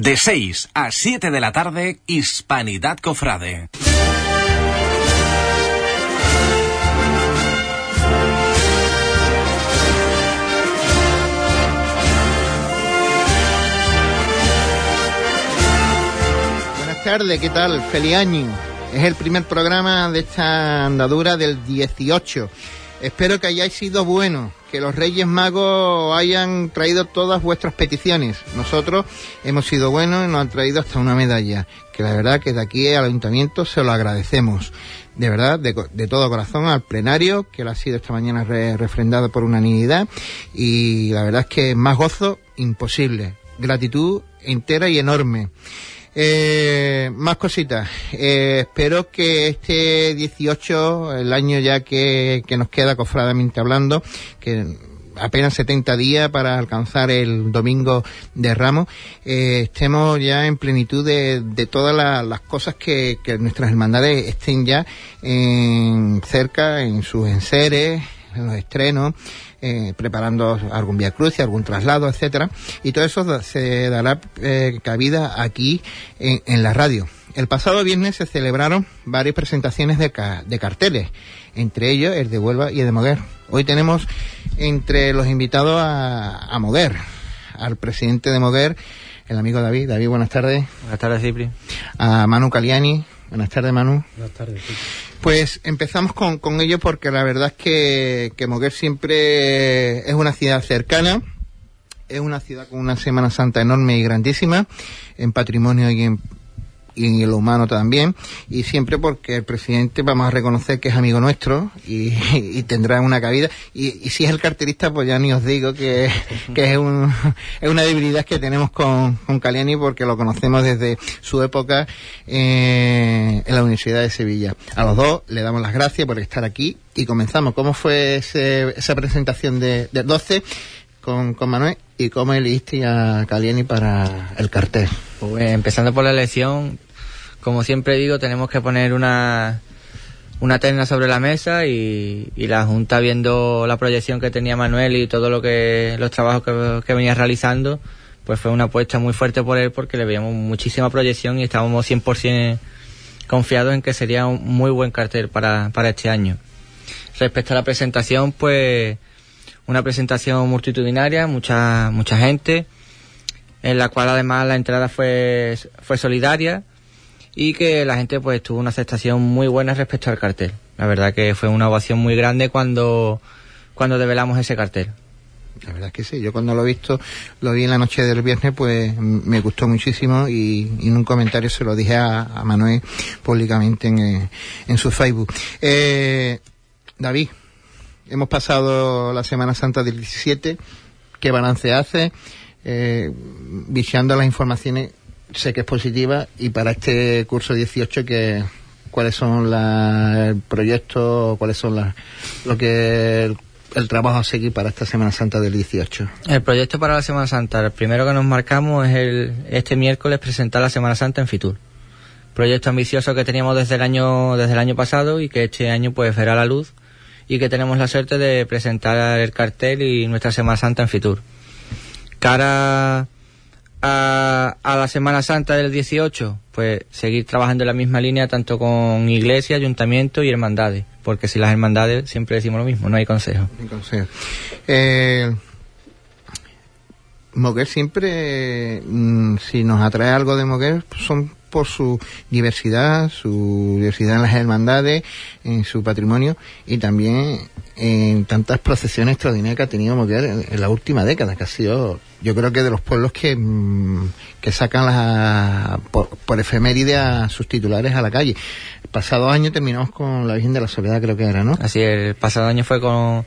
De 6 a 7 de la tarde, Hispanidad Cofrade. Buenas tardes, ¿qué tal? Feliz año. Es el primer programa de esta andadura del 18. Espero que hayáis sido buenos, que los Reyes Magos hayan traído todas vuestras peticiones. Nosotros hemos sido buenos y nos han traído hasta una medalla, que la verdad que de aquí al ayuntamiento se lo agradecemos. De verdad, de, de todo corazón al plenario, que lo ha sido esta mañana re, refrendado por unanimidad. Y la verdad es que más gozo imposible. Gratitud entera y enorme. Eh, más cositas. Eh, espero que este 18, el año ya que, que nos queda cofradamente hablando, que apenas 70 días para alcanzar el domingo de Ramos, eh, estemos ya en plenitud de, de todas la, las cosas que, que, nuestras hermandades estén ya en, cerca en sus enseres, en los estrenos, eh, preparando algún vía cruce, algún traslado, etcétera, y todo eso se dará eh, cabida aquí en, en, la radio. El pasado viernes se celebraron varias presentaciones de, ca de carteles, entre ellos el de Huelva y el de Moguer. Hoy tenemos entre los invitados a, a Moguer, al presidente de Moguer, el amigo David. David, buenas tardes. Buenas tardes, Cipri. A Manu Caliani. Buenas tardes, Manu. Buenas tardes. Pues empezamos con, con ello porque la verdad es que, que Moguer siempre es una ciudad cercana, es una ciudad con una Semana Santa enorme y grandísima, en patrimonio y en, y en lo humano también, y siempre porque el presidente vamos a reconocer que es amigo nuestro y, y tendrá una cabida, y, y, si es el carterista, pues ya ni os digo que, que es, un, es una debilidad que tenemos con, con Caliani porque lo conocemos desde su época eh, en la Universidad de Sevilla. A los dos le damos las gracias por estar aquí y comenzamos. ¿Cómo fue ese, esa presentación de, del 12 con, con Manuel y cómo elegiste a Caliani para el cartel? Pues empezando por la elección, como siempre digo, tenemos que poner una, una terna sobre la mesa y, y, la Junta viendo la proyección que tenía Manuel y todo lo que los trabajos que, que, venía realizando, pues fue una apuesta muy fuerte por él porque le veíamos muchísima proyección y estábamos 100% confiados en que sería un muy buen cartel para, para este año. Respecto a la presentación, pues una presentación multitudinaria, mucha mucha gente, en la cual además la entrada fue fue solidaria y que la gente pues tuvo una aceptación muy buena respecto al cartel. La verdad que fue una ovación muy grande cuando, cuando develamos ese cartel. La verdad es que sí, yo cuando lo he visto, lo vi en la noche del viernes, pues me gustó muchísimo y, en un comentario se lo dije a, Manuel públicamente en, en su Facebook. Eh, David, hemos pasado la Semana Santa del 17, ¿qué balance hace? Eh, viciando las informaciones sé que es positiva y para este curso 18 que cuáles son la, el proyecto, cuáles son las, lo que el, el, trabajo a seguir para esta Semana Santa del 18. El proyecto para la Semana Santa, el primero que nos marcamos es el, este miércoles presentar la Semana Santa en Fitur. Proyecto ambicioso que teníamos desde el año, desde el año pasado y que este año pues verá la luz y que tenemos la suerte de presentar el cartel y nuestra Semana Santa en Fitur. Cara a, a, la Semana Santa del 18, pues seguir trabajando en la misma línea tanto con iglesia, ayuntamiento y hermandades, porque si las hermandades siempre decimos lo mismo, no hay consejo. No hay consejo. Eh, Moguer siempre, mmm, si nos atrae algo de Moguer, son por su diversidad, su diversidad en las hermandades, en su patrimonio y también en tantas procesiones extraordinarias que ha tenido Moguer en, la última década, que ha sido, yo creo que de los pueblos que, mmm, que sacan la, por, por efeméride a sus titulares a la calle. El pasado año terminamos con la Virgen de la Soledad, creo que era, ¿no? Así, el pasado año fue con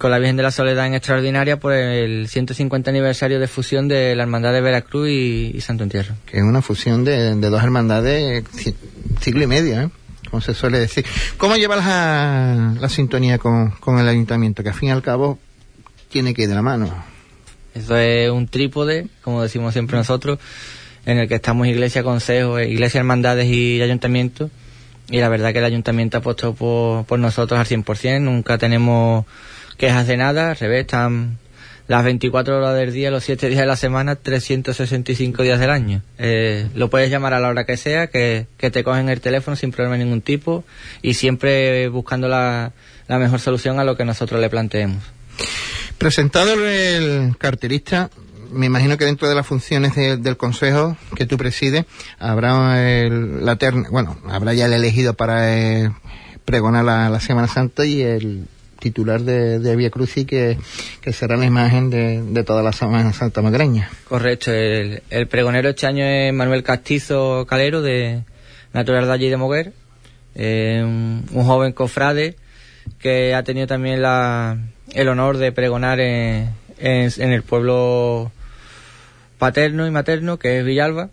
con la Virgen de la Soledad en Extraordinaria por el 150 aniversario de fusión de la Hermandad de Veracruz y, y Santo Entierro. Que es una fusión de, de dos hermandades siglo y medio, ¿eh? como se suele decir. ¿Cómo lleva la, la sintonía con, con, el ayuntamiento? Que al fin y al cabo tiene que ir de la mano. Eso es un trípode, como decimos siempre nosotros, en el que estamos iglesia, consejo, iglesia, hermandades y ayuntamiento. Y la verdad que el ayuntamiento ha puesto por, por nosotros al 100%, nunca tenemos quejas de nada, al revés, están las 24 horas del día, los 7 días de la semana, 365 días del año. Eh, lo puedes llamar a la hora que sea, que, te cogen el teléfono sin problema de ningún tipo y siempre buscando la, la mejor solución a lo que nosotros le planteemos. Presentado el carterista, me imagino que dentro de las funciones del consejo que tú presides habrá el, la terna, bueno, habrá ya el elegido para eh, pregonar la, Semana Santa y el titular de, de Vía Crucis que, que será la imagen de, toda la Santa magreña. Correcto, el, pregonero este año es Manuel Castizo Calero de Natural de allí de Moguer, eh, un, joven cofrade que ha tenido también la, el honor de pregonar en, en, el pueblo paterno y materno que es Villalba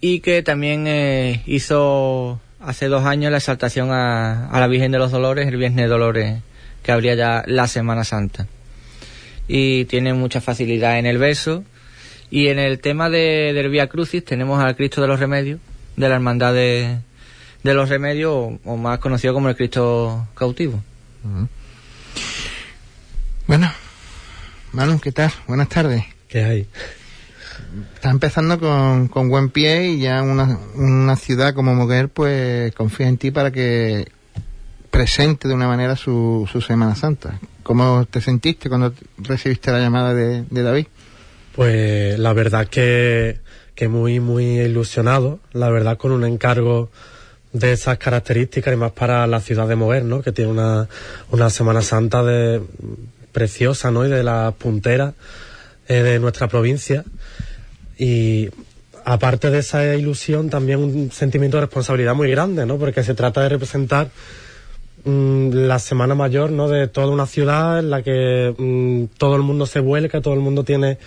y que también eh, hizo hace dos años la exaltación a, la Virgen de los Dolores, el Viernes de Dolores, que habría ya la Semana Santa. Y tiene mucha facilidad en el verso. Y en el tema de, del Vía Crucis tenemos al Cristo de los Remedios, de la Hermandad de, los Remedios, o, más conocido como el Cristo cautivo. Bueno, Manu, ¿qué tal? Buenas tardes. ¿Qué hay? está empezando con, con buen pie y ya una, una ciudad como Moguer pues confía en ti para que presente de una manera su, su Semana Santa. ¿Cómo te sentiste cuando recibiste la llamada de, David? Pues la verdad que, que muy, muy ilusionado, la verdad con un encargo de esas características y más para la ciudad de Moguer, ¿no? Que tiene una, una Semana Santa de, preciosa, ¿no? Y de las punteras eh, de nuestra provincia y aparte de esa ilusión, también un sentimiento de responsabilidad muy grande, ¿no? Porque se trata de representar la Semana Mayor, ¿no? De toda una ciudad en la que mm, todo el mundo se vuelca, todo el mundo tiene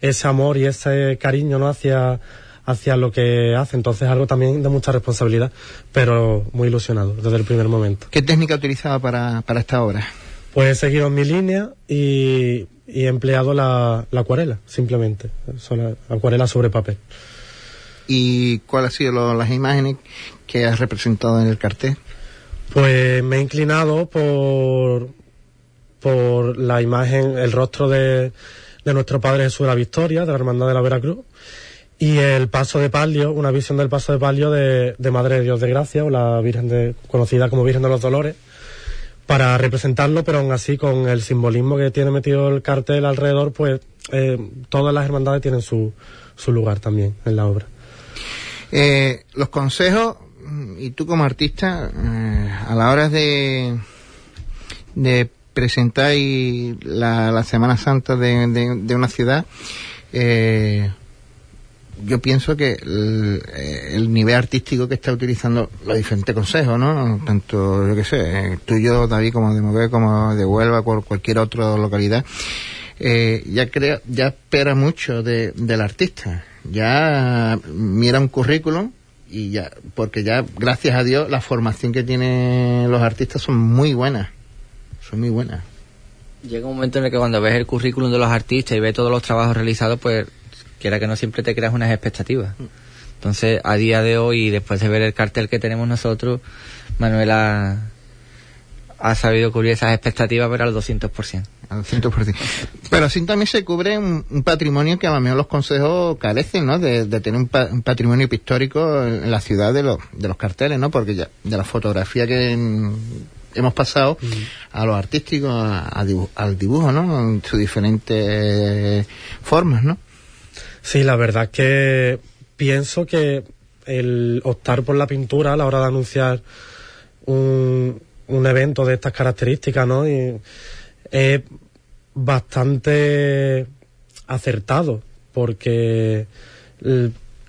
ese amor y ese cariño, ¿no? Hacia, hacia lo que hace. Entonces, algo también de mucha responsabilidad, pero muy ilusionado desde el primer momento. ¿Qué técnica utilizaba para, para esta obra? Pues he seguido mi línea y y he empleado la, acuarela, simplemente, acuarela sobre papel. ¿Y cuáles han sido las imágenes que has representado en el cartel? Pues me he inclinado por, por la imagen, el rostro de, de nuestro Padre Jesús de la Victoria, de la Hermandad de la Veracruz, y el paso de palio, una visión del paso de palio de, de Madre de Dios de Gracia, o la Virgen de, conocida como Virgen de los Dolores, para representarlo, pero aún así con el simbolismo que tiene metido el cartel alrededor, pues eh, todas las hermandades tienen su, su lugar también en la obra. Eh, los consejos, y tú como artista, eh, a la hora de, presentar la, la Semana Santa de, una ciudad, eh, yo pienso que el, nivel artístico que está utilizando los diferentes consejos, ¿no? Tanto, yo qué sé, tuyo, David, como de Mover, como de Huelva, cualquier otra localidad, eh, ya crea, ya espera mucho de, del artista. Ya mira un currículum y ya, porque ya, gracias a Dios, la formación que tienen los artistas son muy buenas. Son muy buenas. Llega un momento en el que cuando ves el currículum de los artistas y ves todos los trabajos realizados, pues quiera que no siempre te creas unas expectativas. Entonces, a día de hoy, después de ver el cartel que tenemos nosotros, Manuela ha sabido cubrir esas expectativas, pero al 200%. Al 200%. Pero así también se cubre un, patrimonio que a lo mejor los consejos carecen, ¿no? De, tener un, patrimonio pictórico en la ciudad de los, de los carteles, ¿no? Porque ya de la fotografía que hemos pasado a lo artístico, al dibujo, ¿no? En sus diferentes formas, ¿no? Sí, la verdad es que pienso que el optar por la pintura a la hora de anunciar un, un evento de estas características, ¿no? Y es bastante acertado, porque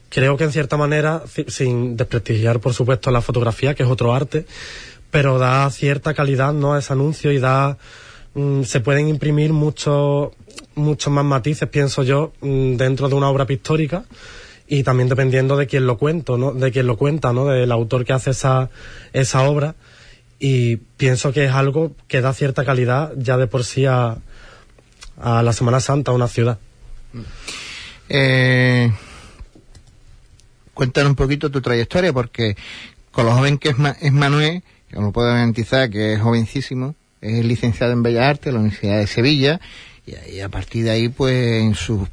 creo que en cierta manera, sin desprestigiar por supuesto la fotografía, que es otro arte, pero da cierta calidad, ¿no? A ese anuncio y da, mm, se pueden imprimir muchos muchos más matices, pienso yo, mm, dentro de una obra pictórica y también dependiendo de quién lo cuento, ¿no? De quién lo cuenta, ¿no? Del autor que hace esa, esa obra y pienso que es algo que da cierta calidad ya de por sí a, a la Semana Santa, a una ciudad. Eh, cuéntanos un poquito tu trayectoria porque con lo joven que es, es Manuel, que lo puedo garantizar que es jovencísimo, es licenciado en Bellas Artes de la Universidad de Sevilla y, a partir de ahí, pues en sus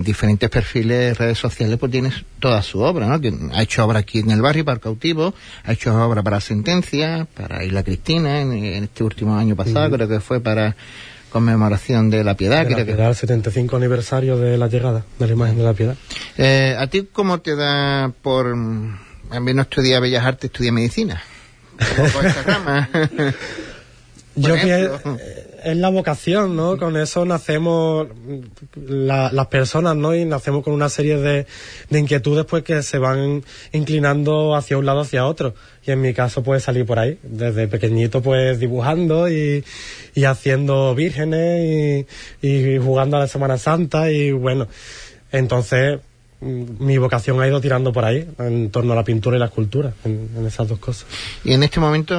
diferentes perfiles de redes sociales, pues tienes toda su obra, ¿no? Que ha hecho obra aquí en el barrio para cautivo, ha hecho obra para Sentencia, para Isla Cristina, en, este último año pasado, creo que fue para conmemoración de la piedad. De creo el 75 aniversario de la llegada de la imagen de la piedad. Eh, ¿A ti cómo te da por... A mí no estudia Bellas Artes, estudia Medicina? Yo pienso, es la vocación, ¿no? Con eso nacemos las personas, ¿no? Y nacemos con una serie de, de, inquietudes, pues, que se van inclinando hacia un lado, hacia otro. Y en mi caso, pues, salir por ahí. Desde pequeñito, pues, dibujando y, y haciendo vírgenes y, y jugando a la Semana Santa y, bueno, entonces mi vocación ha ido tirando por ahí, en torno a la pintura y la escultura, en, esas dos cosas. ¿Y en este momento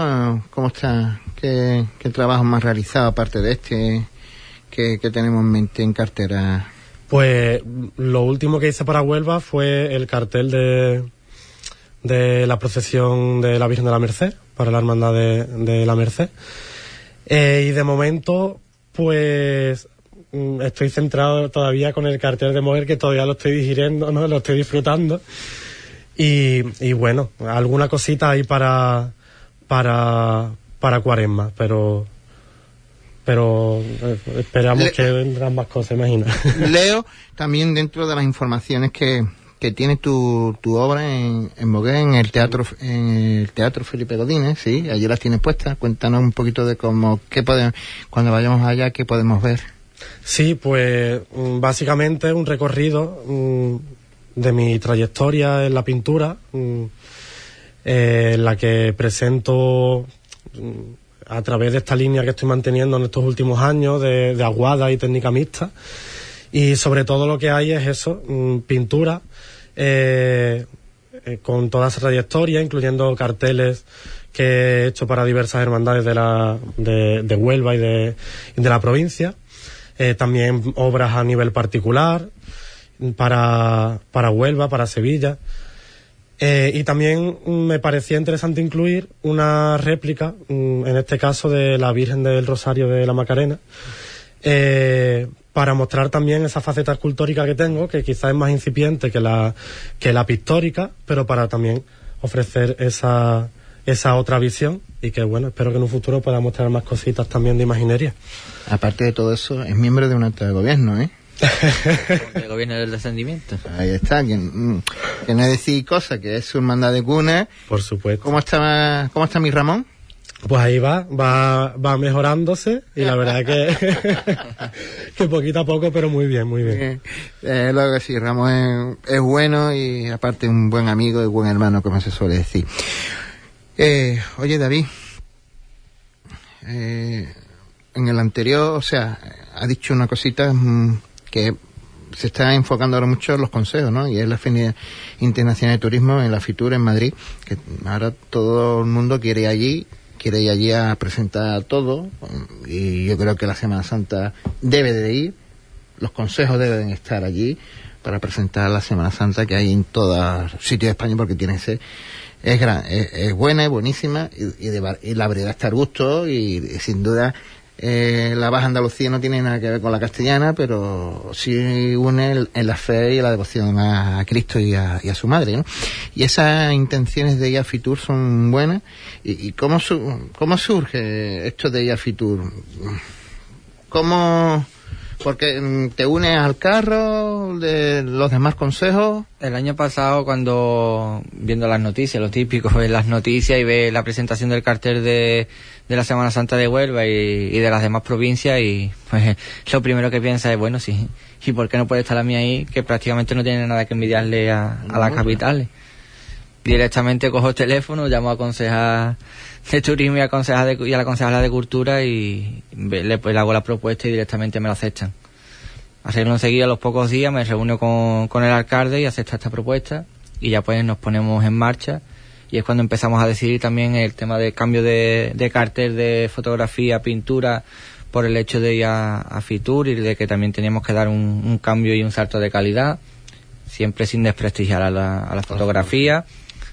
cómo está? ¿Qué, trabajo más realizado aparte de este que, tenemos en mente en cartera? Pues lo último que hice para Huelva fue el cartel de, de la procesión de la Virgen de la Merced, para la Hermandad de, la Merced. Eh, y de momento, pues Mm, estoy centrado todavía con el cartel de mujer que todavía lo estoy digiriendo, ¿no? Lo estoy disfrutando. Y, y bueno, alguna cosita ahí para, para, para cuaresma, pero, pero eh, esperamos que vendrán más cosas, imagina. Leo también dentro de las informaciones que, que tiene tu, tu obra en, en Moguer, en el teatro en el teatro Felipe Godínez, sí, allí las tienes puestas. Cuéntanos un poquito de cómo, qué podemos, cuando vayamos allá, qué podemos ver. Sí, pues mm, básicamente un recorrido mm, de mi trayectoria en la pintura, mm, eh, en la que presento a través de esta línea que estoy manteniendo en estos últimos años de, aguada y técnica mixta. Y sobre todo lo que hay es eso, pintura, eh, eh, con toda esa trayectoria, incluyendo carteles que he hecho para diversas hermandades de, la, de, Huelva y de la provincia. Eh, también obras a nivel particular para, para Huelva, para Sevilla. Eh, y también me parecía interesante incluir una réplica, mm, en este caso de la Virgen del Rosario de la Macarena, eh, para mostrar también esa faceta escultórica que tengo, que quizás es más incipiente que la, que la pictórica, pero para también ofrecer esa, esa otra visión y que bueno, espero que en un futuro pueda mostrar más cositas también de imaginería. Aparte de todo eso, es miembro de un acto de gobierno, ¿eh? el gobierno del descendimiento. Ahí está, que, mm, que no decir cosa, que es su hermandad de cuna. Por supuesto. ¿Cómo está, cómo está mi Ramón? Pues ahí va, va, va mejorándose y la verdad es que, que poquito a poco, pero muy bien, muy bien. Eh, eh, lo que sí, Ramón es, es, bueno y aparte un buen amigo y buen hermano, como se suele decir. Eh, oye, David, eh, en el anterior, o sea, ha dicho una cosita mm, que se está enfocando ahora mucho en los consejos, ¿no? Y es la Feria Internacional de Turismo en la FITUR en Madrid, que ahora todo el mundo quiere ir allí, quiere ir allí a presentar todo, y yo creo que la Semana Santa debe de ir, los consejos deben estar allí para presentar la Semana Santa que hay en todos sitios de España, porque tiene que es, gran, es, buena, es buenísima y, de, y la variedad está al gusto y, sin duda eh, la Baja Andalucía no tiene nada que ver con la castellana, pero sí une en la fe y la devoción a, Cristo y a, su madre, ¿no? Y esas intenciones de Fitur son buenas. ¿Y, cómo, cómo surge esto de Fitur? ¿Cómo, porque mm, te unes al carro de los demás consejos. El año pasado, cuando viendo las noticias, lo típico, ves las noticias y ves la presentación del cartel de, de la Semana Santa de Huelva y, de las demás provincias, y pues lo primero que piensas es, bueno, sí, ¿y por qué no puede estar la mía ahí? Que prácticamente no tiene nada que envidiarle a, las capitales. Directamente cojo el teléfono, llamo a concejal de turismo y a, de, y a la concejala de cultura y le, pues, le, hago la propuesta y directamente me lo aceptan. Hacerlo enseguida a los pocos días, me reúno con, con el alcalde y acepta esta propuesta y ya pues nos ponemos en marcha y es cuando empezamos a decidir también el tema del cambio de, de cartel de fotografía, pintura, por el hecho de ir a, Fitur y de que también teníamos que dar un, cambio y un salto de calidad, siempre sin desprestigiar a la, a la fotografía,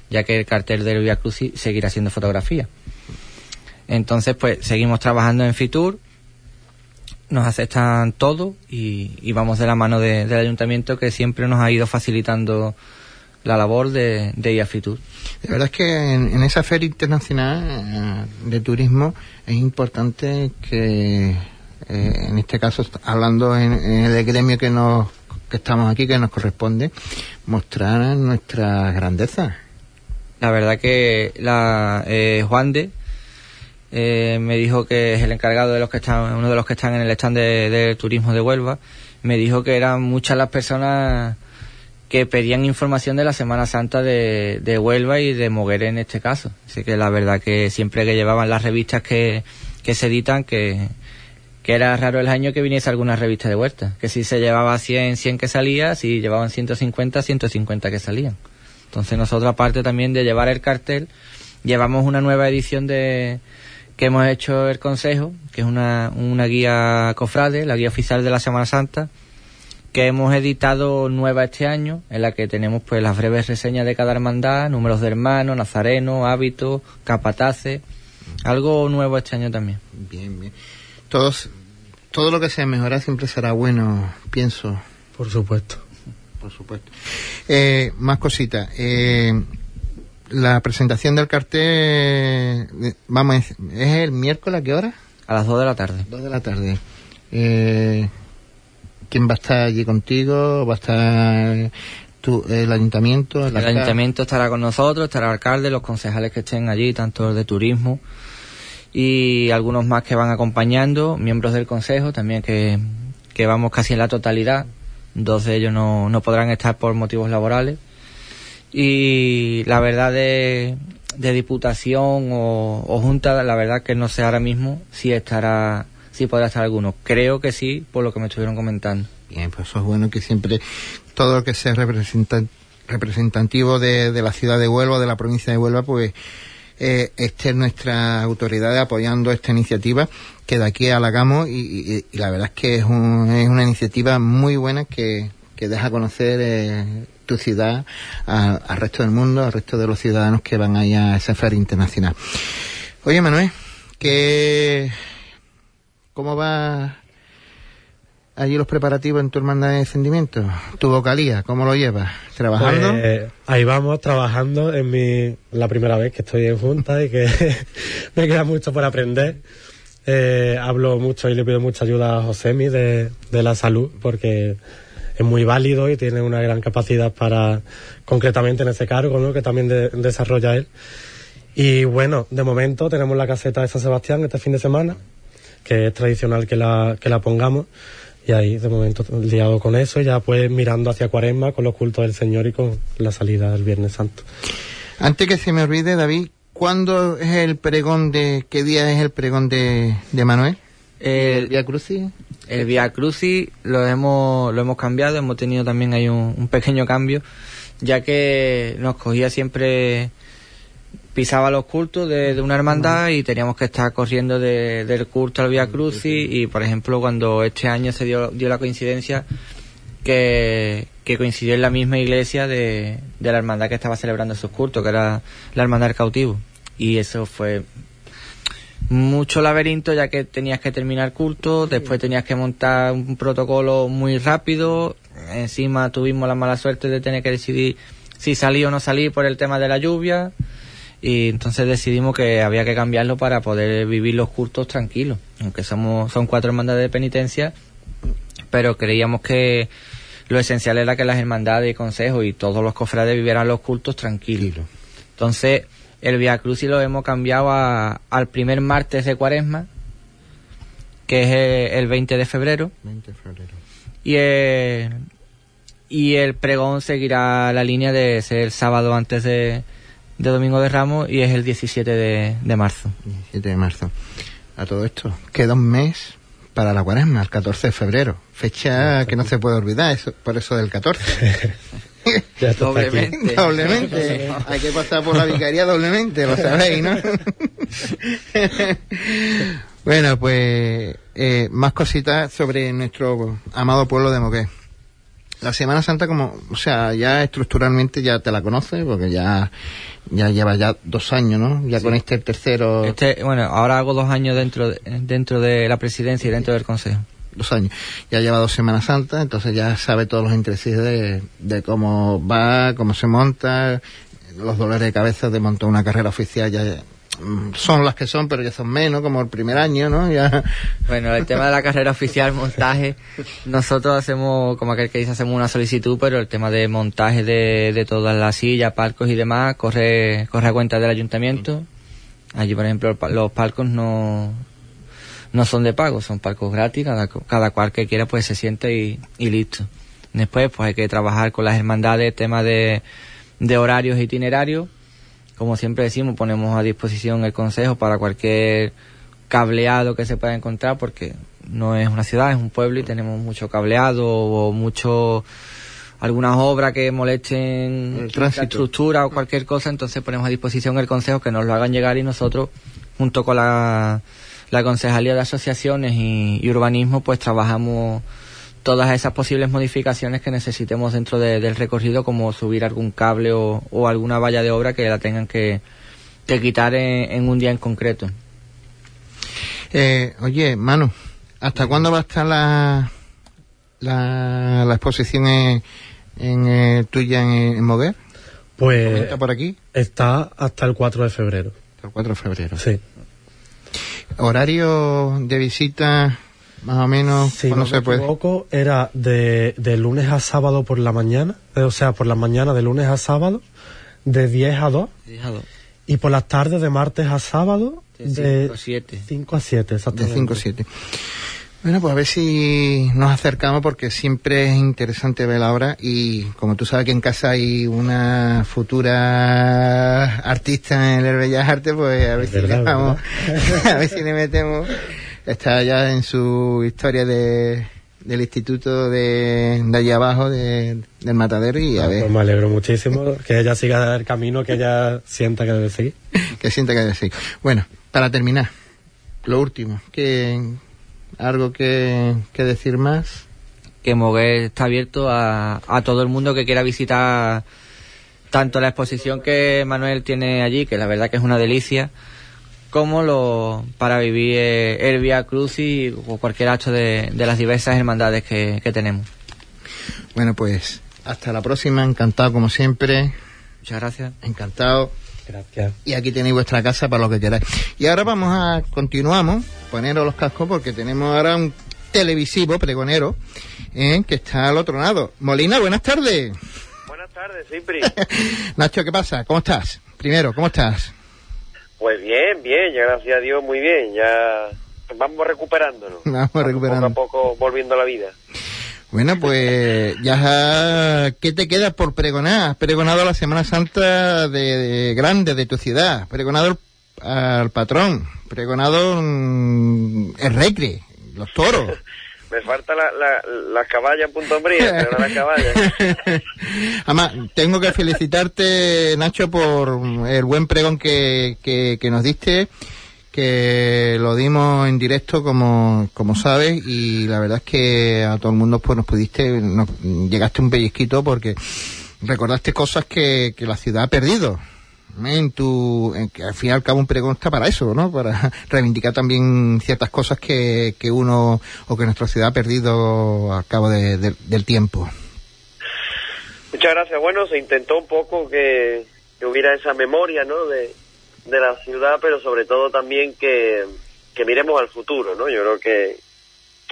ya que el cartel del Via Cruz seguirá siendo fotografía. Entonces, pues seguimos trabajando en Fitur. nos aceptan todo y, vamos de la mano del ayuntamiento que siempre nos ha ido facilitando la labor de, de IAFITUR. La verdad es que en, esa feria internacional eh, de turismo es importante que, eh, en este caso, hablando en, el gremio que nos que estamos aquí, que nos corresponde, mostrar nuestra grandeza. La verdad que la, eh, Juan de me dijo que es el encargado de los que están, uno de los que están en el stand de, turismo de Huelva, me dijo que eran muchas las personas que pedían información de la Semana Santa de, de Huelva y de Moguer en este caso. Así que la verdad que siempre que llevaban las revistas que, que se editan, que, que era raro el año que viniese alguna revista de vuelta. Que si se llevaba 100, 100 que salía, si llevaban 150, 150 que salían. Entonces nosotros aparte también de llevar el cartel, llevamos una nueva edición de que hemos hecho el Consejo, que es una, una guía cofrade, la guía oficial de la Semana Santa, que hemos editado nueva este año, en la que tenemos pues las breves reseñas de cada hermandad, números de hermanos, nazareno, hábitos, capataces, algo nuevo este año también. Bien, bien. Todos, todo lo que sea mejorar siempre será bueno, pienso. Por supuesto. Por supuesto. Eh, más cositas. Eh, la presentación del cartel, vamos, ¿es el miércoles a qué hora? A las 2 de la tarde. 2 de la tarde. Eh, ¿Quién va a estar allí contigo? ¿Va a estar tú, el ayuntamiento? El, ayuntamiento estará con nosotros, estará el alcalde, los concejales que estén allí, tanto de turismo y algunos más que van acompañando, miembros del consejo también que, que vamos casi en la totalidad. Dos de ellos no, no podrán estar por motivos laborales. Y la verdad de, de diputación o, o junta, la verdad que no sé ahora mismo si estará sí podrá estar alguno. Creo que sí, por lo que me estuvieron comentando. Bien, pues eso es bueno que siempre todo lo que sea representativo de, de la ciudad de Huelva, de la provincia de Huelva, pues eh, esté nuestra autoridad apoyando esta iniciativa que de aquí halagamos y, y, la verdad es que es, un, es una iniciativa muy buena que, que deja conocer eh, tu ciudad al resto del mundo, al resto de los ciudadanos que van allá a esa feria internacional. Oye, Manuel, que ¿Cómo va allí los preparativos en tu hermandad de descendimiento? ¿Tu vocalía, cómo lo llevas? ¿Trabajando? Pues, ahí vamos, trabajando. Es mi, la primera vez que estoy en Junta y que me queda mucho por aprender. Eh, hablo mucho y le pido mucha ayuda a Josemi de, de la salud porque es muy válido y tiene una gran capacidad para, concretamente en ese cargo, ¿no? que también desarrolla él. Y bueno, de momento tenemos la caseta de San Sebastián este fin de semana que es tradicional que la, que la pongamos. Y ahí, de momento, liado con eso, ya pues mirando hacia Cuaresma, con los cultos del Señor y con la salida del Viernes Santo. Antes que se me olvide, David, ¿cuándo es el pregón de, qué día es el pregón de, de Manuel? El, Via Crucis. El Via Crucis lo hemos, lo hemos cambiado, hemos tenido también ahí un, un pequeño cambio, ya que nos cogía siempre pisaba los cultos de, una hermandad y teníamos que estar corriendo del culto al Via Crucis y por ejemplo cuando este año se dio, dio la coincidencia que, coincidió en la misma iglesia de, la hermandad que estaba celebrando esos cultos, que era la hermandad del cautivo. Y eso fue mucho laberinto ya que tenías que terminar culto, después tenías que montar un protocolo muy rápido, encima tuvimos la mala suerte de tener que decidir si salí o no salí por el tema de la lluvia. Y entonces decidimos que había que cambiarlo para poder vivir los cultos tranquilos, aunque somos son cuatro hermandades de penitencia, pero creíamos que lo esencial era que las hermandades y consejos y todos los cofrades vivieran los cultos tranquilos. Entonces, el Via Crucis lo hemos cambiado al primer martes de Cuaresma, que es el 20 de febrero. 20 de febrero. Y el, y el pregón seguirá la línea de ser el sábado antes de, de Domingo de Ramos y es el 17 de, de marzo. 17 de marzo. A todo esto, queda un mes para la cuaresma, el 14 de febrero. Fecha que no se puede olvidar, eso, por eso del 14. doblemente. doblemente. Hay que pasar por la vicaría doblemente, lo sabéis, ¿no? bueno, pues eh, más cositas sobre nuestro amado pueblo de Moqué la Semana Santa como, o sea, ya estructuralmente ya te la conoces, porque ya, ya lleva ya dos años, ¿no? Ya con este tercero. Este, bueno, ahora hago dos años dentro de, dentro de la presidencia y dentro del consejo. Dos años. Ya lleva dos Semanas Santas, entonces ya sabe todos los intereses de, de cómo va, cómo se monta, los dolores de cabeza de montar una carrera oficial ya mm, son las que son, pero ya son menos, como el primer año, ¿no? Ya... Bueno, el tema de la carrera oficial, montaje, nosotros hacemos, como aquel que dice, hacemos una solicitud, pero el tema de montaje de, de todas las sillas, palcos y demás, corre, corre a cuenta del ayuntamiento. Allí, por ejemplo, los palcos no, no son de pago, son palcos gratis, cada, cada cual que quiera pues se siente y, y listo. Después pues hay que trabajar con las hermandades, tema de, de horarios e itinerarios. Como siempre decimos, ponemos a disposición el consejo para cualquier cableado que se pueda encontrar, porque no es una ciudad, es un pueblo y tenemos mucho cableado o mucho algunas obras que molesten la estructura o cualquier cosa, entonces ponemos a disposición el consejo que nos lo hagan llegar y nosotros, junto con la, la Concejalía de Asociaciones y, y Urbanismo, pues trabajamos todas esas posibles modificaciones que necesitemos dentro de, del recorrido, como subir algún cable o, o, alguna valla de obra que la tengan que, que quitar en, en, un día en concreto. Eh, oye, Manu, ¿hasta cuándo va a estar la, la, la exposición en, en eh, tuya en, en Moguer? Pues ¿Está por aquí? Está hasta el 4 de febrero. Hasta el 4 de febrero. Sí. ¿Horario de visita más o menos si no se puede. Equivoco, era de, de, lunes a sábado por la mañana, o sea, por la mañana de lunes a sábado, de 10 a 2. 10 a 2. Y por las tardes de martes a sábado, de 5 a 7. 5 a 7, exactamente. De 5 a 7. Bueno, pues a ver si nos acercamos porque siempre es interesante ver la obra y como tú sabes que en casa hay una futura artista en el Bellas Artes, pues a ver si le vamos, a ver si le metemos está ya en su historia de, del instituto de, de allí abajo, de, del matadero, y a ah, ver. Pues me alegro muchísimo que ella siga el camino que ella sienta que debe seguir. que sienta que debe seguir. Bueno, para terminar, lo último, que algo que, que decir más. Que Moguer está abierto a, a todo el mundo que quiera visitar tanto la exposición que Manuel tiene allí, que la verdad que es una delicia, como lo para vivir eh, el Via Crucis o cualquier acto de, de las diversas hermandades que, que, tenemos. Bueno, pues hasta la próxima, encantado como siempre. Muchas gracias. Encantado. Gracias. Y aquí tenéis vuestra casa para lo que queráis. Y ahora vamos a continuamos, poneros los cascos porque tenemos ahora un televisivo pregonero ¿eh? que está al otro lado. Molina, buenas tardes. Buenas tardes, Cipri. Nacho, ¿qué pasa? ¿Cómo estás? Primero, ¿cómo estás? Pues bien, bien, ya gracias a Dios muy bien, ya vamos recuperándonos. Vamos recuperando. Poco a poco volviendo a la vida. Bueno, pues ya, ¿qué te queda por pregonar? Has pregonado la Semana Santa de, de grande de tu ciudad, pregonado el, al patrón, pregonado mm, el recre, los toros. Me falta la, la, la caballa en Punto Umbría, pero no la caballa. Además, tengo que felicitarte, Nacho, por el buen pregón que, que, que nos diste que lo dimos en directo como, como sabes y la verdad es que a todo el mundo pues nos pudiste, nos, llegaste un pellizquito porque recordaste cosas que, que la ciudad ha perdido en tu, en que al fin y al cabo un pregón está para eso, ¿no? Para reivindicar también ciertas cosas que, que uno o que nuestra ciudad ha perdido al cabo de, del tiempo. Muchas gracias. Bueno, se intentó un poco que, que hubiera esa memoria, ¿no? De, de la ciudad, pero sobre todo también que, que miremos al futuro, ¿no? Yo creo que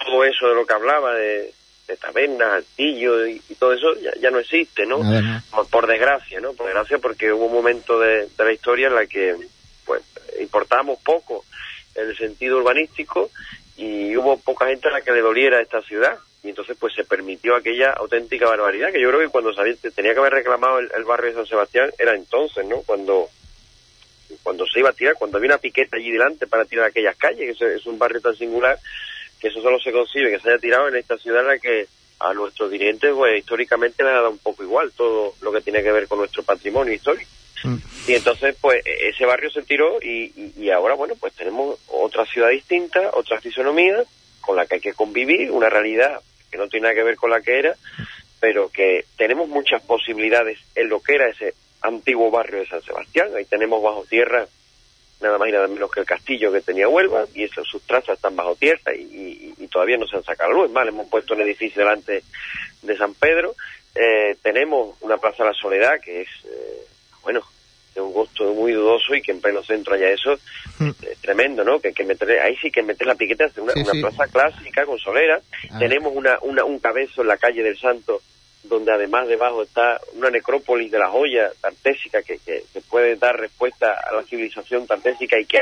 todo eso de lo que hablaba de, de tabernas, altillo y, y, todo eso ya, ya no existe, ¿no? no. Por, por, desgracia, ¿no? Por desgracia porque hubo un momento de, de, la historia en la que pues importábamos poco el sentido urbanístico y hubo poca gente a la que le doliera esta ciudad y entonces pues se permitió aquella auténtica barbaridad que yo creo que cuando sabía, tenía que haber reclamado el, el barrio de San Sebastián era entonces, ¿no? Cuando cuando se iba a tirar, cuando había una piqueta allí delante para tirar aquellas calles, que es un barrio tan singular que eso solo se concibe que se haya tirado en esta ciudad en la que a nuestros dirigentes pues históricamente les ha dado un poco igual todo lo que tiene que ver con nuestro patrimonio histórico. Mm. Y entonces pues ese barrio se tiró y, y, y, ahora bueno pues tenemos otra ciudad distinta, otra fisonomía con la que hay que convivir, una realidad que no tiene nada que ver con la que era, pero que tenemos muchas posibilidades en lo que era ese antiguo barrio de San Sebastián. Ahí tenemos bajo tierra nada más y nada menos que el castillo que tenía Huelva, y eso, sus trazas están bajo tierra y, y, todavía no se han sacado luz. Vale, hemos puesto un edificio delante de San Pedro, eh, tenemos una Plaza de la Soledad que es, eh, bueno, de un gusto muy dudoso y que en pleno centro haya eso, mm. es tremendo, ¿no? Que, que meter, ahí sí que meter la piqueta, es una, una plaza clásica con solera. Ah. Tenemos una, una, un cabezo en la calle del Santo donde además debajo está una necrópolis de la joya tartésica que, que, puede dar respuesta a la civilización tartésica y que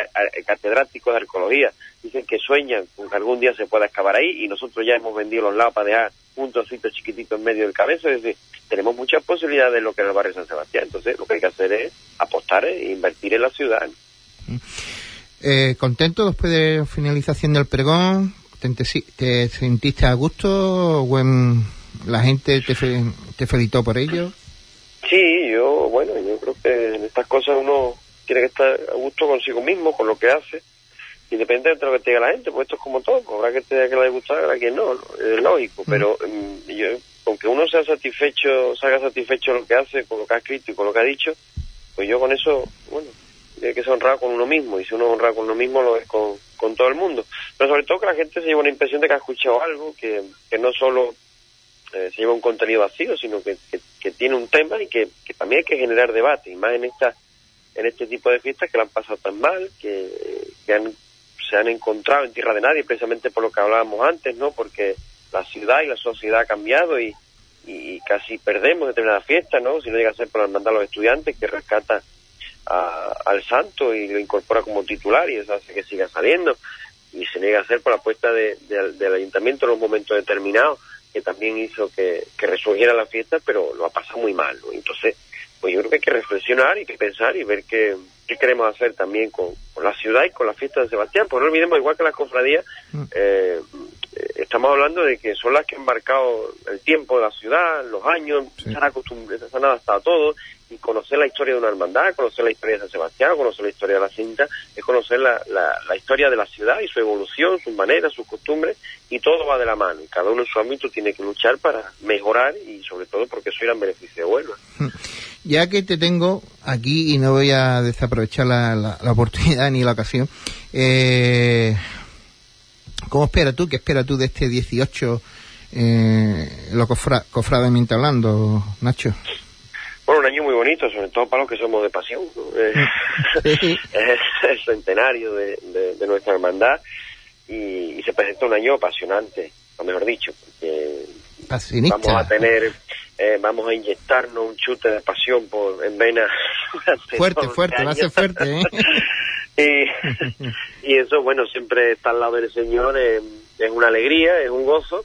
catedráticos de arqueología dicen que sueñan con que algún día se pueda excavar ahí y nosotros ya hemos vendido los lados para dejar un trocito chiquitito en medio del cabeza, es decir, tenemos muchas posibilidades de lo que es el barrio San Sebastián, entonces lo que hay que hacer es apostar e invertir en la ciudad. Eh, ¿Contento después de la finalización del pregón? ¿Te, sentiste a gusto? Buen ¿La gente te, te felicitó por ello? Sí, yo, bueno, yo creo que en estas cosas uno tiene que estar a gusto consigo mismo, con lo que hace, independientemente de lo que te diga la gente, pues esto es como todo, habrá que te que le gustar, habrá quien no, es lógico, pero mm, yo, aunque uno sea satisfecho, salga satisfecho lo que hace, con lo que ha escrito y con lo que ha dicho, pues yo con eso, bueno, tiene que ser honrado con uno mismo, y si uno es honrado con uno mismo lo es con, con todo el mundo. Pero sobre todo que la gente se lleva una impresión de que ha escuchado algo, que, que no solo eh, se lleva un contenido vacío, sino que, que, tiene un tema y que, que, también hay que generar debate, y más en esta en este tipo de fiestas que la han pasado tan mal, que, que han, se han encontrado en tierra de nadie, precisamente por lo que hablábamos antes, ¿no? Porque la ciudad y la sociedad ha cambiado y, y casi perdemos determinadas fiestas, ¿no? Si no llega a ser por el mandar a los estudiantes que rescata al santo y lo incorpora como titular y eso hace que siga saliendo y se niega a hacer por la apuesta de, del ayuntamiento en un momento determinado que también hizo que, que resurgiera la fiesta, pero lo ha pasado muy mal, Entonces, pues yo creo que hay que reflexionar y que pensar y ver qué, qué queremos hacer también con, la ciudad y con la fiesta de Sebastián. Pues no olvidemos, igual que las cofradías, mm. eh, estamos hablando de que son las que han marcado el tiempo de la ciudad, los años, se han adaptado a todo y conocer la historia de una hermandad, conocer la historia de San Sebastián, conocer la historia de la cinta, es conocer la, la, historia de la ciudad y su evolución, sus maneras, sus costumbres, y todo va de la mano. Cada uno en su ámbito tiene que luchar para mejorar y sobre todo porque eso irá en beneficio de Huelva. Ya que te tengo aquí y no voy a desaprovechar la, la, oportunidad ni la ocasión, eh, ¿cómo esperas tú? ¿Qué esperas tú de este 18, eh, lo cofra, cofradamente hablando, Nacho? Año muy bonito, sobre todo para los que somos de pasión. es el centenario de, nuestra hermandad y, se presenta un año apasionante, o mejor dicho, porque vamos a tener, eh, vamos a inyectarnos un chute de pasión por en vena. Fuerte, fuerte, va a ser fuerte. ¿eh? y, eso, bueno, siempre está al lado del Señor, eh, es una alegría, es un gozo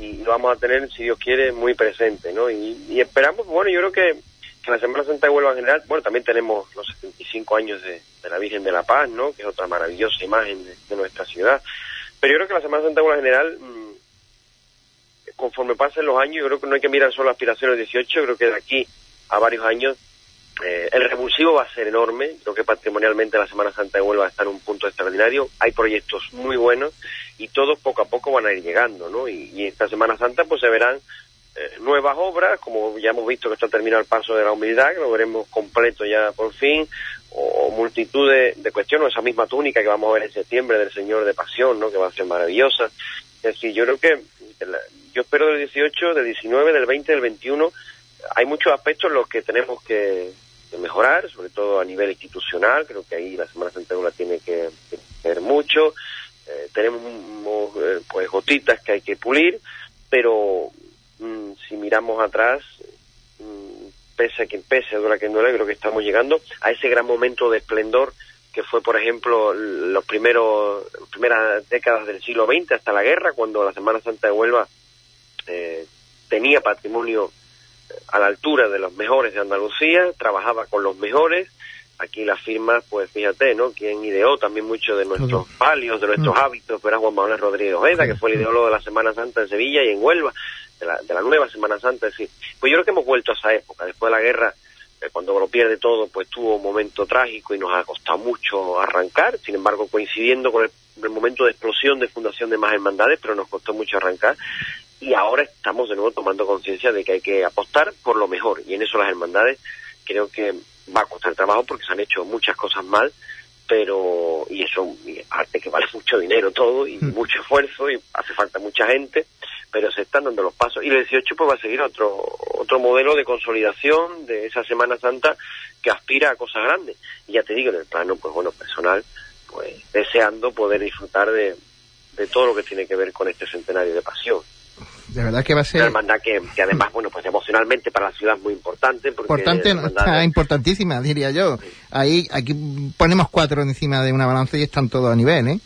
y lo vamos a tener, si Dios quiere, muy presente, ¿no? Y, esperamos, bueno, yo creo que la Semana Santa de Huelva en general, bueno, también tenemos los 75 años de, la Virgen de la Paz, ¿no? Que es otra maravillosa imagen de, nuestra ciudad. Pero yo creo que la Semana Santa de Huelva en general, mm, conforme pasen los años, yo creo que no hay que mirar solo aspiraciones 18, creo que de aquí a varios años eh, el revulsivo va a ser enorme, creo que patrimonialmente la Semana Santa de Huelva está en un punto extraordinario, hay proyectos muy buenos y todos poco a poco van a ir llegando, ¿no? Y, esta Semana Santa pues se verán eh, nuevas obras, como ya hemos visto que está terminado el paso de la humildad, que lo veremos completo ya por fin, o, multitud de, cuestiones, esa misma túnica que vamos a ver en septiembre del Señor de Pasión, ¿no? Que va a ser maravillosa. Es decir, yo creo que, yo espero del 18, del 19, del 20, del 21, hay muchos aspectos en los que tenemos que, mejorar, sobre todo a nivel institucional, creo que ahí la Semana Santa la tiene que, ver mucho, eh, tenemos eh, pues gotitas que hay que pulir, pero mm, si miramos atrás, mm, pese a quien pese, dura quien duele, creo que estamos llegando a ese gran momento de esplendor que fue, por ejemplo, los primeros, las primeras décadas del siglo XX hasta la guerra, cuando la Semana Santa de Huelva eh, tenía patrimonio a la altura de los mejores de Andalucía, trabajaba con los mejores. Aquí las firmas, pues fíjate, ¿no? Quien ideó también mucho de nuestros palios, de nuestros mm. hábitos, era Juan Manuel Rodríguez Ojeda, que fue el ideólogo de la Semana Santa en Sevilla y en Huelva, de la, de la nueva Semana Santa. Es decir, pues yo creo que hemos vuelto a esa época. Después de la guerra, eh, cuando lo pierde todo, pues tuvo un momento trágico y nos ha costado mucho arrancar. Sin embargo, coincidiendo con el, el momento de explosión de fundación de más hermandades, pero nos costó mucho arrancar y ahora estamos de nuevo tomando conciencia de que hay que apostar por lo mejor y en eso las hermandades creo que va a costar trabajo porque se han hecho muchas cosas mal pero y eso y aparte que vale mucho dinero todo y Mm. mucho esfuerzo y hace falta mucha gente pero se están dando los pasos y el 18 pues va a seguir otro otro modelo de consolidación de esa Semana Santa que aspira a cosas grandes y ya te digo en el plano pues bueno personal pues deseando poder disfrutar de, de todo lo que tiene que ver con este centenario de pasión De verdad que va a una ser hermandad que, que además bueno pues emocionalmente para la ciudad es muy importante porque importante, está de- importantísima, diría yo. Ahí, aquí ponemos cuatro encima de una balanza y están todos a nivel, ¿eh?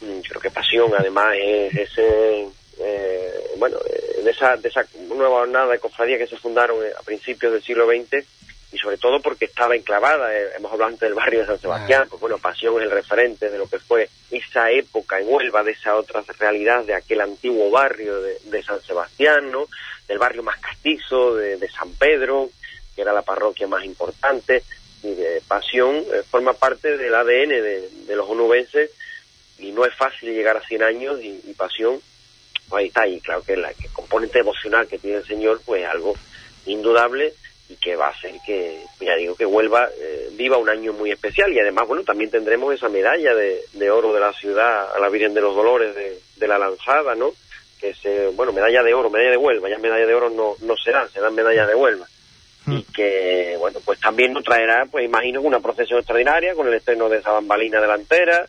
Mm, creo que pasión además es ese eh, bueno eh, de esa de esa nueva jornada de cofradía que se fundaron eh, a principios del siglo XX y sobre todo porque estaba enclavada eh, hemos hablado antes del barrio de San Sebastián pues bueno pasión es el referente de lo que fue esa época en Huelva de esa otra realidad de aquel antiguo barrio de, de San Sebastián no del barrio más castizo de, de San Pedro que era la parroquia más importante y de pasión eh, forma parte del ADN de, de los onubenses y no es fácil llegar a 100 años y, y pasión, ahí está, y claro que la que componente emocional que tiene el señor, pues es algo indudable y que va a hacer que, ya digo, que vuelva, eh, viva un año muy especial. Y además, bueno, también tendremos esa medalla de, de oro de la ciudad a la Virgen de los Dolores de, de la Lanzada, ¿no? Que se, bueno, medalla de oro, medalla de Huelva, ya medalla de oro no, no serán, serán medallas de Huelva. Y que bueno pues también nos traerá pues imagino una procesión extraordinaria con el estreno de esa bambalina delantera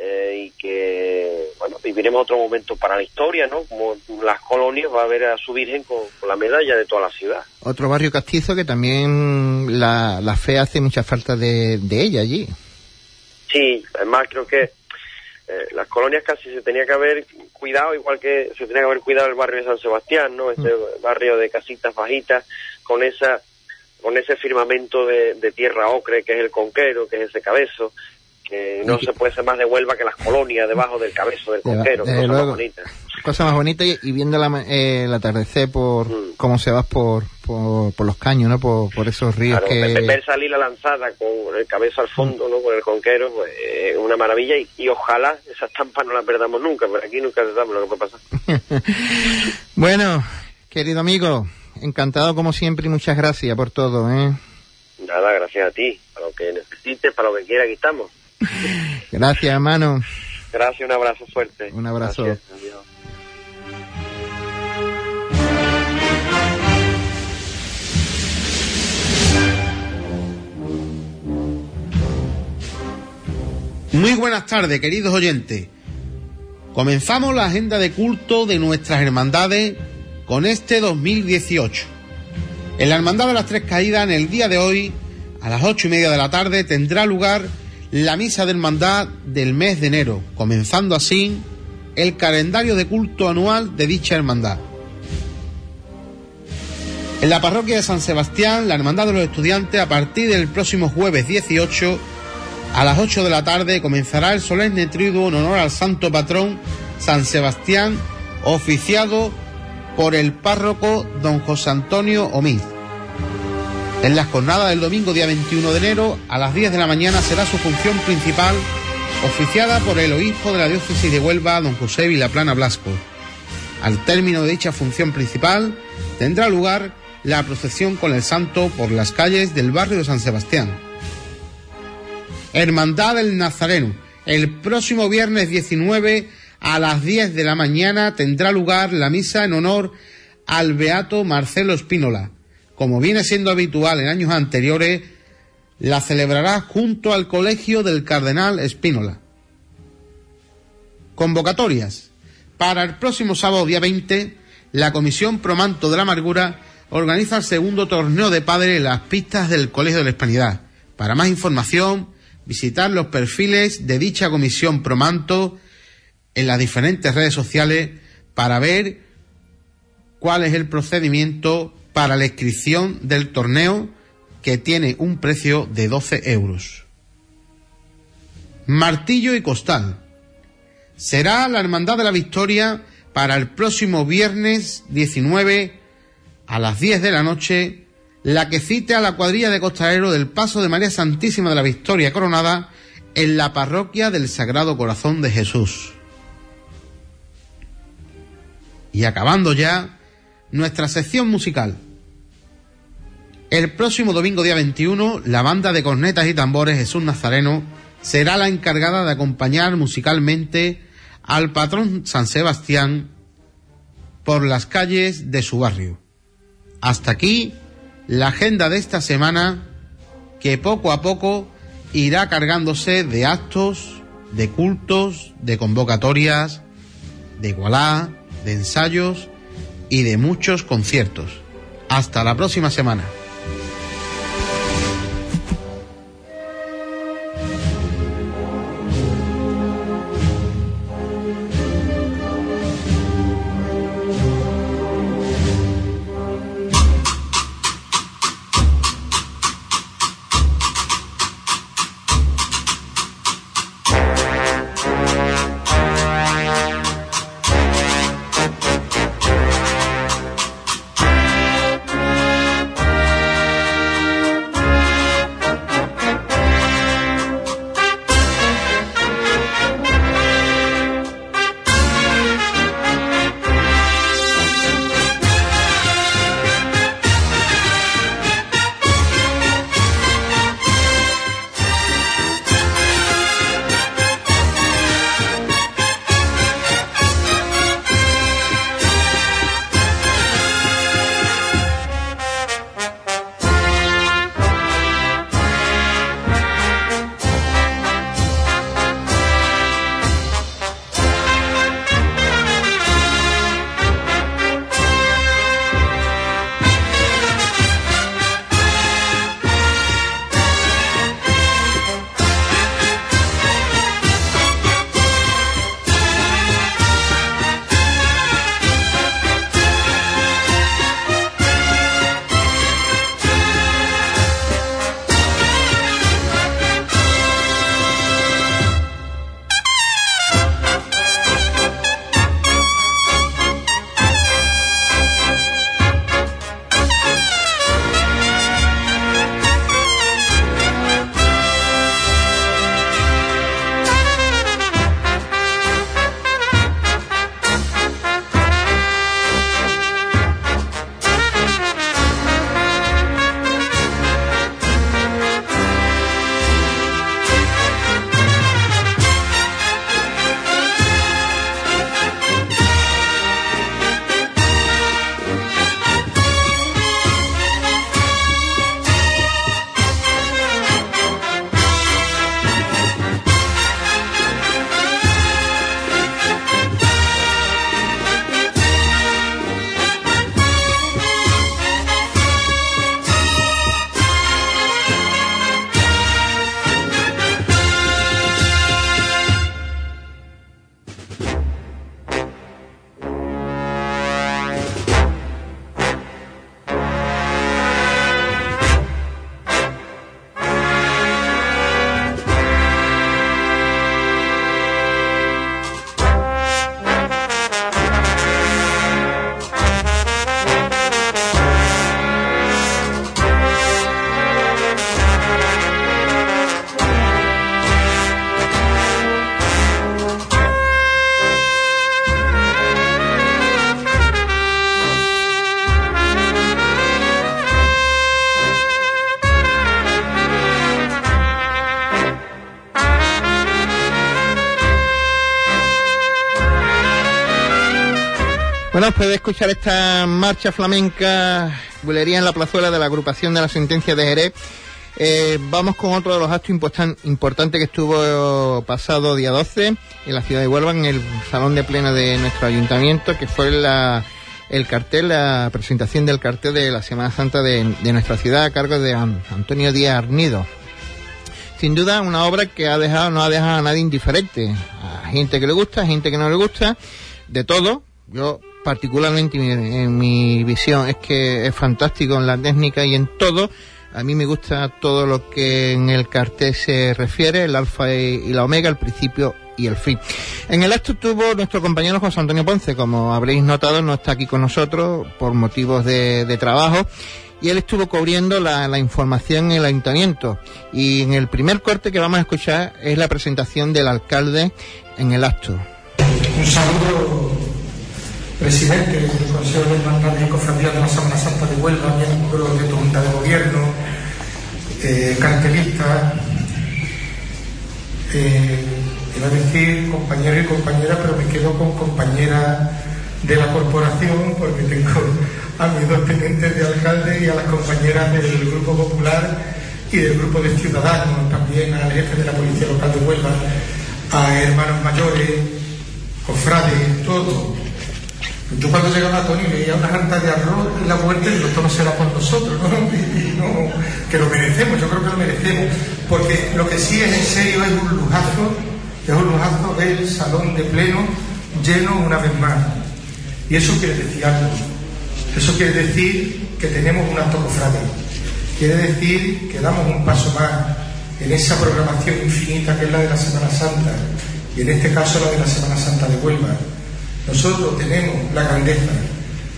eh, y que bueno viviremos otro momento para la historia no como las colonias va a ver a su virgen con, con la medalla de toda la ciudad. Otro barrio castizo que también la, la fe hace mucha falta de, de ella allí. sí además creo que eh, las colonias casi se tenía que haber cuidado igual que se tenía que haber cuidado el barrio de San Sebastián no ese barrio de casitas bajitas con esa con ese firmamento de, de tierra ocre que es el conquero, que es ese cabezo, que no se puede ser más de Huelva que las colonias debajo del cabezo del desde cosa más bonita. Cosa más bonita y, y viendo la eh, el atardecer por Mm. cómo se va por, por, por los caños, ¿no? Por, por esos ríos Claro, que... ver- salir la lanzada con el cabezo al fondo, ¿no? Con el conquero, pues es una maravilla y, y ojalá esa estampa no la perdamos nunca, pero aquí nunca sabe lo que puede pasar. Bueno, querido amigo, encantado como siempre y muchas gracias por todo, ¿eh? Nada, gracias a ti, para lo que necesites, para lo que quiera, aquí estamos. Gracias, hermano. Gracias, un abrazo fuerte. Un abrazo. Gracias, adiós. Muy buenas tardes, queridos oyentes. Comenzamos la agenda de culto de nuestras hermandades con este 2018. En la Hermandad de las Tres Caídas, en el día de hoy, a las ocho y media de la tarde, tendrá lugar la misa de hermandad del mes de enero, comenzando así el calendario de culto anual de dicha hermandad. En la parroquia de San Sebastián, la Hermandad de los Estudiantes, a partir del próximo jueves 18, a las 8 de la tarde, comenzará el solemne triduo en honor al santo patrón San Sebastián, oficiado por el párroco don José Antonio Omiz. En las jornadas del domingo día 21 de enero, a las 10 de la mañana será su función principal, oficiada por el obispo de la diócesis de Huelva, don José Vilaplana Blasco. Al término de dicha función principal, tendrá lugar la procesión con el santo por las calles del barrio de San Sebastián. Hermandad del Nazareno. El próximo viernes 19 a las 10 de la mañana tendrá lugar la misa en honor al beato Marcelo Espínola. Como viene siendo habitual en años anteriores, la celebrará junto al colegio del Cardenal Espínola. Convocatorias. Para el próximo sábado día 20, la Comisión Promanto de la Amargura organiza el segundo torneo de padres en las pistas del Colegio de la Hispanidad. Para más información, visitar los perfiles de dicha Comisión Promanto en las diferentes redes sociales para ver cuál es el procedimiento para la inscripción del torneo que tiene un precio de 12 euros. Martillo y Costal. Será la Hermandad de la Victoria para el próximo viernes 19 a las 10 de la noche la que cite a la cuadrilla de costalero del Paso de María Santísima de la Victoria Coronada en la parroquia del Sagrado Corazón de Jesús. Y acabando ya nuestra sección musical. El próximo domingo día 21, la banda de cornetas y tambores Jesús Nazareno será la encargada de acompañar musicalmente al patrón San Sebastián por las calles de su barrio. Hasta aquí la agenda de esta semana que poco a poco irá cargándose de actos, de cultos, de convocatorias, de igualá, de ensayos y de muchos conciertos. Hasta la próxima semana. Bueno, después de escuchar esta marcha flamenca, bulería en la plazuela de la agrupación de la sentencia de Jerez, eh, vamos con otro de los actos importantes que estuvo pasado día 12 en la ciudad de Huelva, en el salón de plena de nuestro ayuntamiento, que fue el cartel, la presentación del cartel de la Semana Santa de, nuestra ciudad a cargo de Antonio Díaz Arnido. Sin duda, una obra que ha dejado, no ha dejado a nadie indiferente. A gente que le gusta, a gente que no le gusta, de todo. Yo particularmente en mi visión es que es fantástico en la técnica y en todo. A mí me gusta todo lo que en el cartel se refiere, el alfa y la omega, el principio y el fin. En el acto tuvo nuestro compañero José Antonio Ponce, como habréis notado, no está aquí con nosotros por motivos de, trabajo. Y él estuvo cubriendo la, la, información en el ayuntamiento. Y en el primer corte que vamos a escuchar es la presentación del alcalde en el acto. Un saludo presidente del Consejo de Hermandades y Cofradías de la Semana Santa de Huelva, miembro de Junta de Gobierno, eh, cartelista, eh, iba a decir compañeros y compañeras, pero me quedo con compañeras de la corporación porque tengo a mis dos tenientes de alcalde y a las compañeras del Grupo Popular y del Grupo de Ciudadanos, también al jefe de la Policía Local de Huelva, a hermanos mayores, cofrades, todo. Yo cuando llegaba a Tony veía una janta de arroz en la puerta y digo, esto no será por nosotros, ¿no? Y, no, que lo merecemos, yo creo que lo merecemos, porque lo que sí es en serio es un lujazo, es un lujazo del salón de pleno lleno una vez más. Y eso quiere decir algo. Eso quiere decir que tenemos un acto cofrade. Quiere decir que damos un paso más en esa programación infinita que es la de la Semana Santa y en este caso la de la Semana Santa de Huelva. Nosotros tenemos la grandeza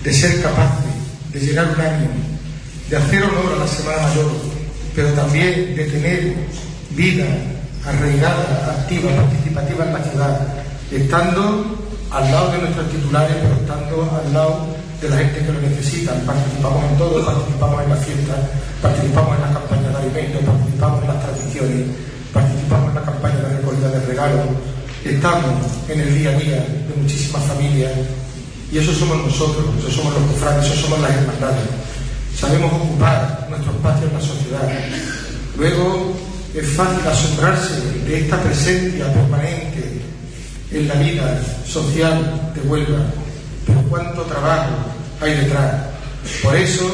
de ser capaces de llegar un año, de hacer honor a la Semana Mayor, pero también de tener vida arraigada, activa, participativa en la ciudad, estando al lado de nuestros titulares, pero estando al lado de la gente que lo necesita. Participamos en todo, participamos en las fiestas, participamos en las campañas de alimentos, participamos en las tradiciones, participamos en la campaña de recogida de regalos, estamos en el día a día de muchísimas familias y eso somos nosotros, eso somos los cofrades, eso somos las hermandades. Sabemos ocupar nuestro espacio en la sociedad. Luego es fácil asombrarse de esta presencia permanente en la vida social de Huelva, pero cuánto trabajo hay detrás. Por eso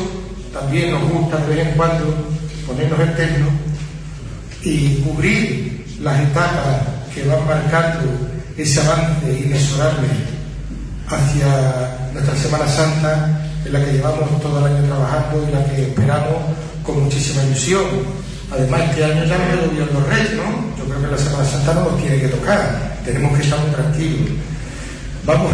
también nos gusta de vez en cuando ponernos en y cubrir las etapas que van marcando ese avance inexorable hacia nuestra Semana Santa, en la que llevamos todo el año trabajando y la que esperamos con muchísima ilusión. Además, este año ya no lo los reyes, ¿no? Yo creo que la Semana Santa no nos tiene que tocar, tenemos que estar muy tranquilos. Vamos,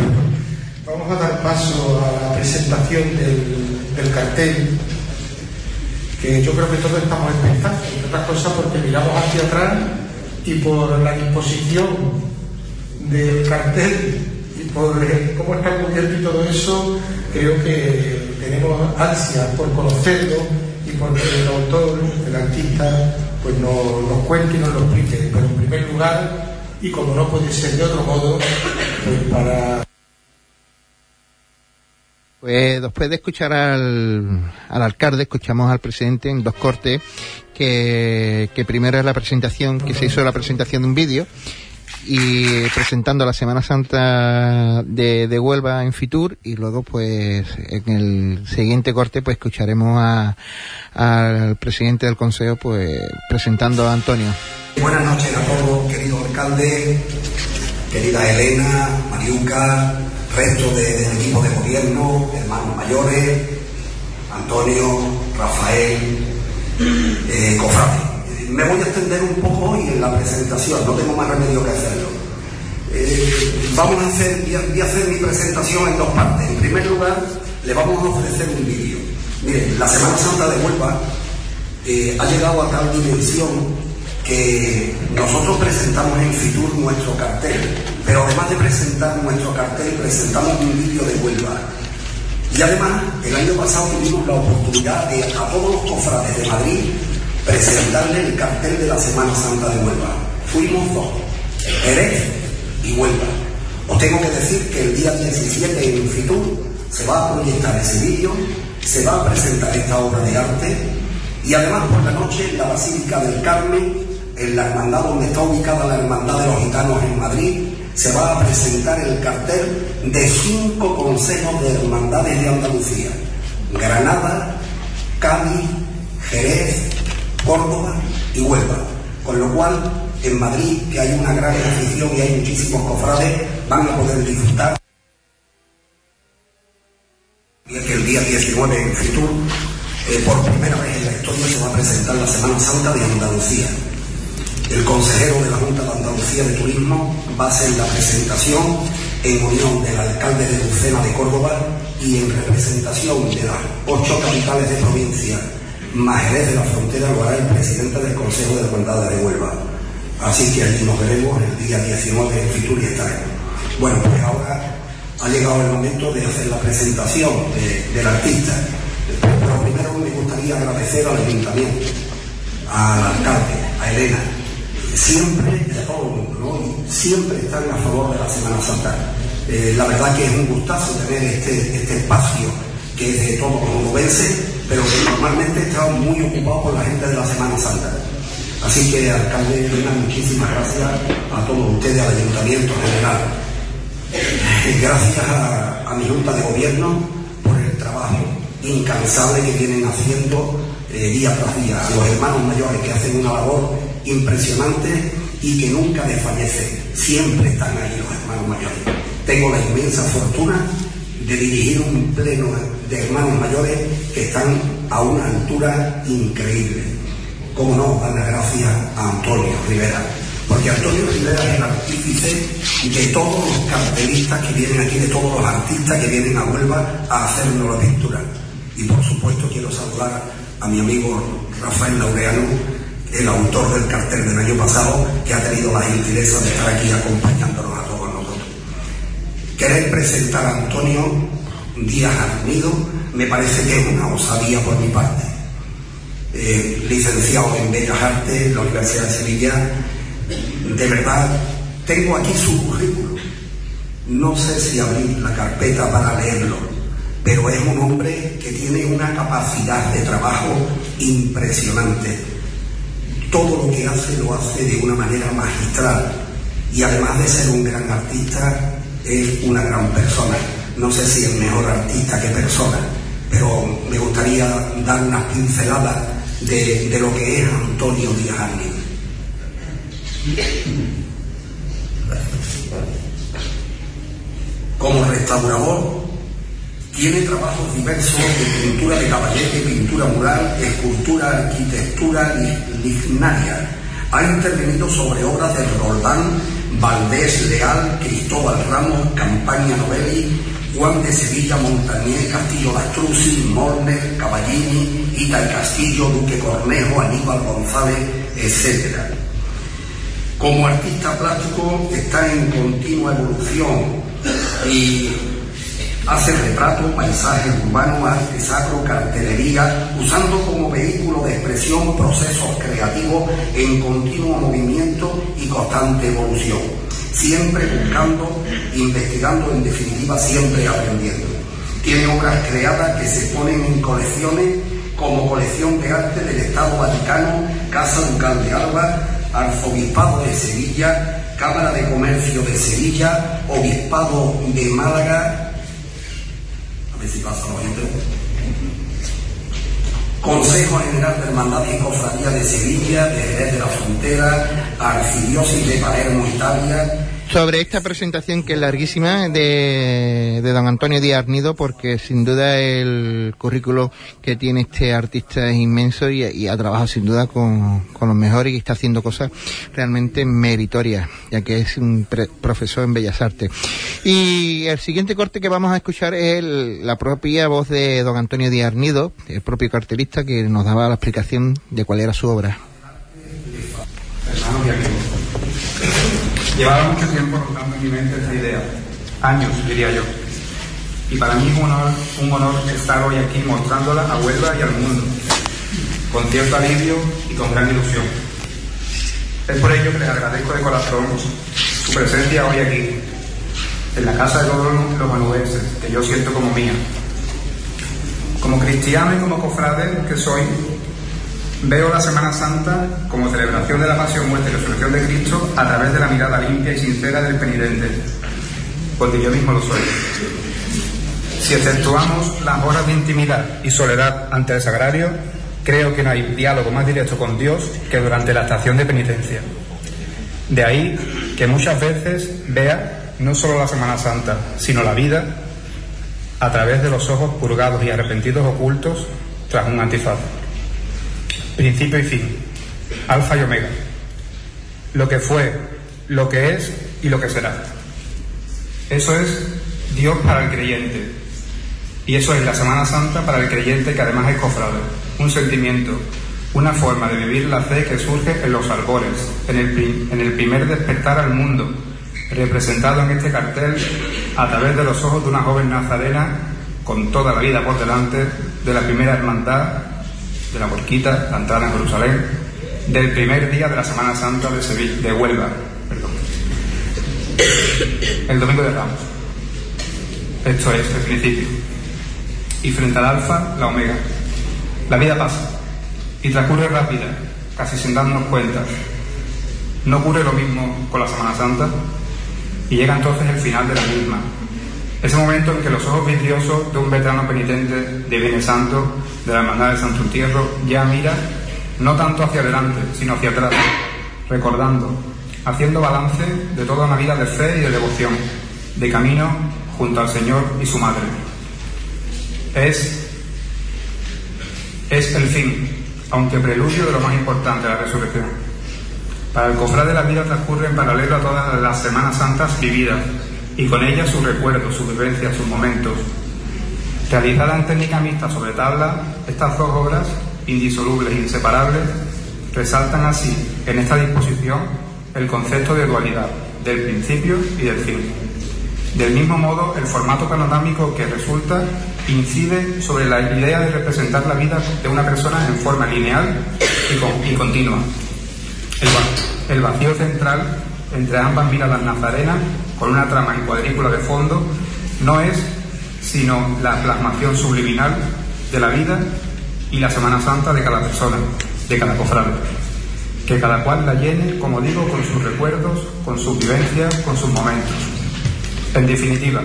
vamos a dar paso a la presentación del, del cartel, que yo creo que todos estamos expectantes, entre otras cosas porque miramos hacia atrás y por la disposición del cartel y por cómo está cubierto y todo eso, creo que tenemos ansias por conocerlo y por que el autor, el artista, pues nos, nos cuente y nos lo explique. Pero en primer lugar, y como no puede ser de otro modo, pues para pues después de escuchar al, al, alcalde, escuchamos al presidente en dos cortes, que, que primero es la presentación, que se hizo la presentación de un vídeo, y presentando la Semana Santa de, de, Huelva en Fitur, y luego pues en el siguiente corte pues escucharemos al presidente del Consejo pues presentando a Antonio. Buenas noches a todos, querido alcalde, querida Elena, Mariuca, resto de, del equipo de gobierno, hermanos mayores, Antonio, Rafael, eh, Cofrade. Me voy a extender un poco hoy en la presentación, no tengo más remedio que hacerlo. Eh, vamos a hacer, voy a, voy a, hacer mi presentación en dos partes. En primer lugar, le vamos a ofrecer un vídeo. Miren, la Semana Santa de Huelva eh, ha llegado a tal dimensión que nosotros presentamos en Fitur nuestro cartel, pero además de presentar nuestro cartel, presentamos un vídeo de Huelva. Y además, el año pasado tuvimos la oportunidad de a todos los cofrades de Madrid presentarle el cartel de la Semana Santa de Huelva. Fuimos dos, Jerez y Huelva. Os tengo que decir que el día 17 en Fitur se va a proyectar ese vídeo, se va a presentar esta obra de arte y además por la noche en la Basílica del Carmen en la hermandad donde está ubicada la Hermandad de los Gitanos en Madrid, se va a presentar el cartel de cinco consejos de hermandades de Andalucía. Granada, Cádiz, Jerez, Córdoba y Huelva. Con lo cual, en Madrid, que hay una gran afición y hay muchísimos cofrades, van a poder disfrutar. El día 19 en Fitur, eh, por primera vez en la historia, se va a presentar la Semana Santa de Andalucía. El consejero de la Junta de Andalucía de Turismo va a hacer la presentación en unión del alcalde de Lucena de Córdoba y en representación de las ocho capitales de provincia más Jerez de la Frontera lo hará el presidente del Consejo de Hermandades de Huelva. Así que allí nos veremos el día 19 en Fitur y. Bueno, pues ahora ha llegado el momento de hacer la presentación de, del artista. Pero primero me gustaría agradecer al ayuntamiento, al alcalde, a Elena, siempre, mundo, ¿no? siempre están a favor de la Semana Santa. Eh, la verdad que es un gustazo tener este, este espacio que es de todos los onubenses, pero que normalmente está muy ocupado por la gente de la Semana Santa. Así que, alcalde, muchísimas gracias a todos ustedes, al Ayuntamiento en general. Eh, gracias a, a mi Junta de Gobierno por el trabajo incansable que vienen haciendo eh, día tras día, a los hermanos mayores que hacen una labor impresionante y que nunca desfallecen, siempre están ahí los hermanos mayores. Tengo la inmensa fortuna de dirigir un pleno de hermanos mayores que están a una altura increíble. ¿Cómo no? Dar las gracias a Antonio Rivera, porque Antonio Rivera es el artífice de todos los cartelistas que vienen aquí, de todos los artistas que vienen a Huelva a hacernos la pintura. Y por supuesto quiero saludar a mi amigo Rafael Laureano, el autor del cartel del año pasado, que ha tenido la gentileza de estar aquí acompañándonos a todos nosotros. Querer presentar a Antonio Díaz Armido me parece que es una osadía por mi parte. Eh, licenciado en Bellas Artes en la Universidad de Sevilla, de verdad, tengo aquí su currículum. No sé si abrir la carpeta para leerlo, pero es un hombre que tiene una capacidad de trabajo impresionante. Todo lo que hace lo hace de una manera magistral y además de ser un gran artista, es una gran persona. No sé si es mejor artista que persona, pero me gustaría dar unas pinceladas de, lo que es Antonio Díaz Arnil. Como restaurador, tiene trabajos diversos de pintura de caballete, pintura mural, escultura, arquitectura Ha intervenido sobre obras de Roldán, Valdés Leal, Cristóbal Ramos, Campaña Novelli, Juan de Sevilla, Montañé, Castillo Lastrucci, Morner, Caballini, Ita y Castillo, Duque Cornejo, Aníbal González, etc. Como artista plástico está en continua evolución y hace retratos, paisajes urbanos, arte sacro, cartelería, usando como vehículo de expresión procesos creativos en continuo movimiento y constante evolución, siempre buscando, investigando, en definitiva, siempre aprendiendo. Tiene obras creadas que se ponen en colecciones como colección de arte del Estado Vaticano, Casa Ducal de Alba, Arzobispado de Sevilla, Cámara de Comercio de Sevilla, Obispado de Málaga, Consejo General de Hermandad y Cofradía de Sevilla, de Jerez de la Frontera, Arquidiócesis de Palermo, Italia, sobre esta presentación que es larguísima de, de don Antonio Díaz Arnido, porque sin duda el currículo que tiene este artista es inmenso y, y ha trabajado sin duda con, con, los mejores y está haciendo cosas realmente meritorias, ya que es un pre, profesor en Bellas Artes. Y el siguiente corte que vamos a escuchar es el, la propia voz de don Antonio Díaz Arnido, el propio cartelista que nos daba la explicación de cuál era su obra. Llevaba mucho tiempo rondando en mi mente esta idea, años diría yo. Y para mí es un honor, un honor estar hoy aquí mostrándola a Huelva y al mundo, con cierto alivio y con gran ilusión. Es por ello que les agradezco de corazón su presencia hoy aquí, en la casa de todos los manubenses, que yo siento como mía. Como cristiano y como cofrade que soy, Veo la Semana Santa como celebración de la pasión, muerte y resurrección de Cristo a través de la mirada limpia y sincera del penitente, porque yo mismo lo soy. Si exceptuamos las horas de intimidad y soledad ante el sagrario, creo que no hay diálogo más directo con Dios que durante la estación de penitencia. De ahí que muchas veces vea no solo la Semana Santa, sino la vida a través de los ojos purgados y arrepentidos ocultos tras un antifaz principio y fin, alfa y omega, lo que fue, lo que es y lo que será. Eso es Dios para el creyente. Y eso es la Semana Santa para el creyente que además es cofrade. Un sentimiento, una forma de vivir la fe que surge en los albores, en el, en el primer despertar al mundo, representado en este cartel a través de los ojos de una joven nazarena con toda la vida por delante de la primera hermandad de la Borquita, la entrada en Jerusalén, del primer día de la Semana Santa de Sevilla, de Huelva, perdón. El domingo de Ramos. Esto es el principio. Y frente al alfa, la omega. La vida pasa y transcurre rápida, casi sin darnos cuenta. No ocurre lo mismo con la Semana Santa y llega entonces el final de la misma. Ese momento en que los ojos vidriosos de un veterano penitente de Bienes Santo, de la Hermandad de Santo Entierro, ya mira no tanto hacia adelante, sino hacia atrás, recordando, haciendo balance de toda una vida de fe y de devoción, de camino junto al Señor y su Madre. Es, es el fin, aunque preludio de lo más importante, la resurrección. Para el cofrade de la vida transcurre en paralelo a todas las Semanas Santas vividas y con ellas sus recuerdos, sus vivencias, sus momentos. Realizadas en técnica mixta sobre tabla, estas dos obras, indisolubles e inseparables, resaltan así en esta disposición el concepto de dualidad, del principio y del fin. Del mismo modo, el formato panorámico que resulta incide sobre la idea de representar la vida de una persona en forma lineal y, continua. El, el vacío central entre ambas miradas nazarenas, con una trama en cuadrícula de fondo, no es sino la plasmación subliminal de la vida y la Semana Santa de cada persona, de cada cofrade. Que cada cual la llene, como digo, con sus recuerdos, con sus vivencias, con sus momentos. En definitiva,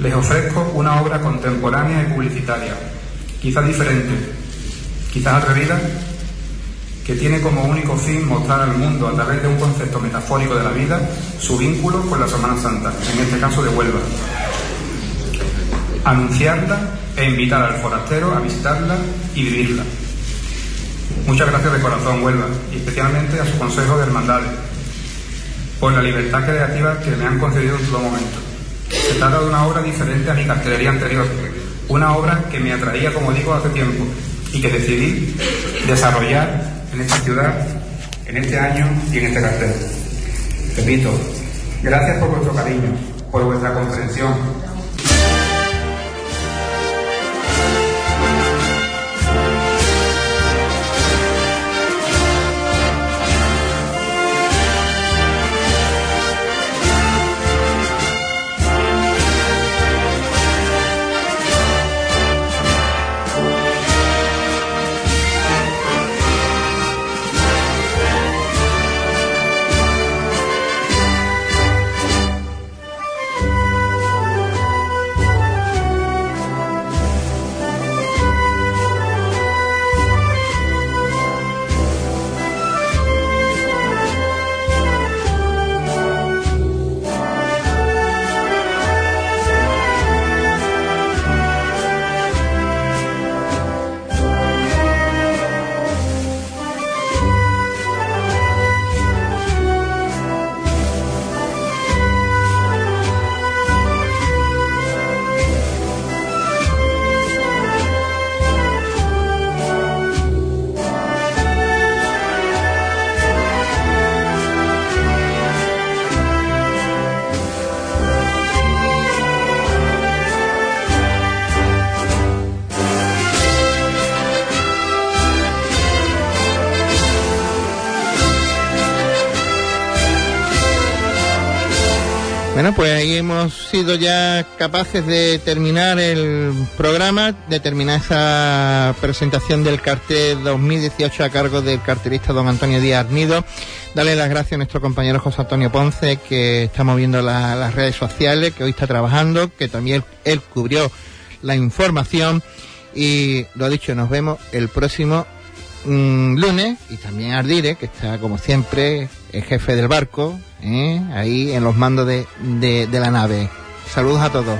les ofrezco una obra contemporánea y publicitaria, quizá diferente, quizás atrevida, que tiene como único fin mostrar al mundo a través de un concepto metafórico de la vida su vínculo con la Semana Santa, en este caso de Huelva. Anunciarla e invitar al forastero a visitarla y vivirla. Muchas gracias de corazón, Huelva, y especialmente a su Consejo de Hermandades, por la libertad creativa que me han concedido en todo momento. Se trata de una obra diferente a mi cartelería anterior, una obra que me atraía, como digo, hace tiempo y que decidí desarrollar en esta ciudad, en este año y en este cartel. Repito, gracias por vuestro cariño, por vuestra comprensión, sido ya capaces de terminar el programa, de terminar esa presentación del cartel 2018 a cargo del cartelista don Antonio Díaz Arnido. Darle las gracias a nuestro compañero José Antonio Ponce, que está moviendo las redes sociales, que hoy está trabajando, que también él cubrió la información. Y lo dicho, nos vemos el próximo mm, lunes y también Ardire, que está como siempre el jefe del barco, ¿eh? ahí en los mandos de la nave. Saludos a todos.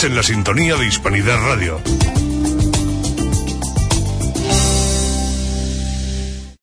En la sintonía de Hispanidad Radio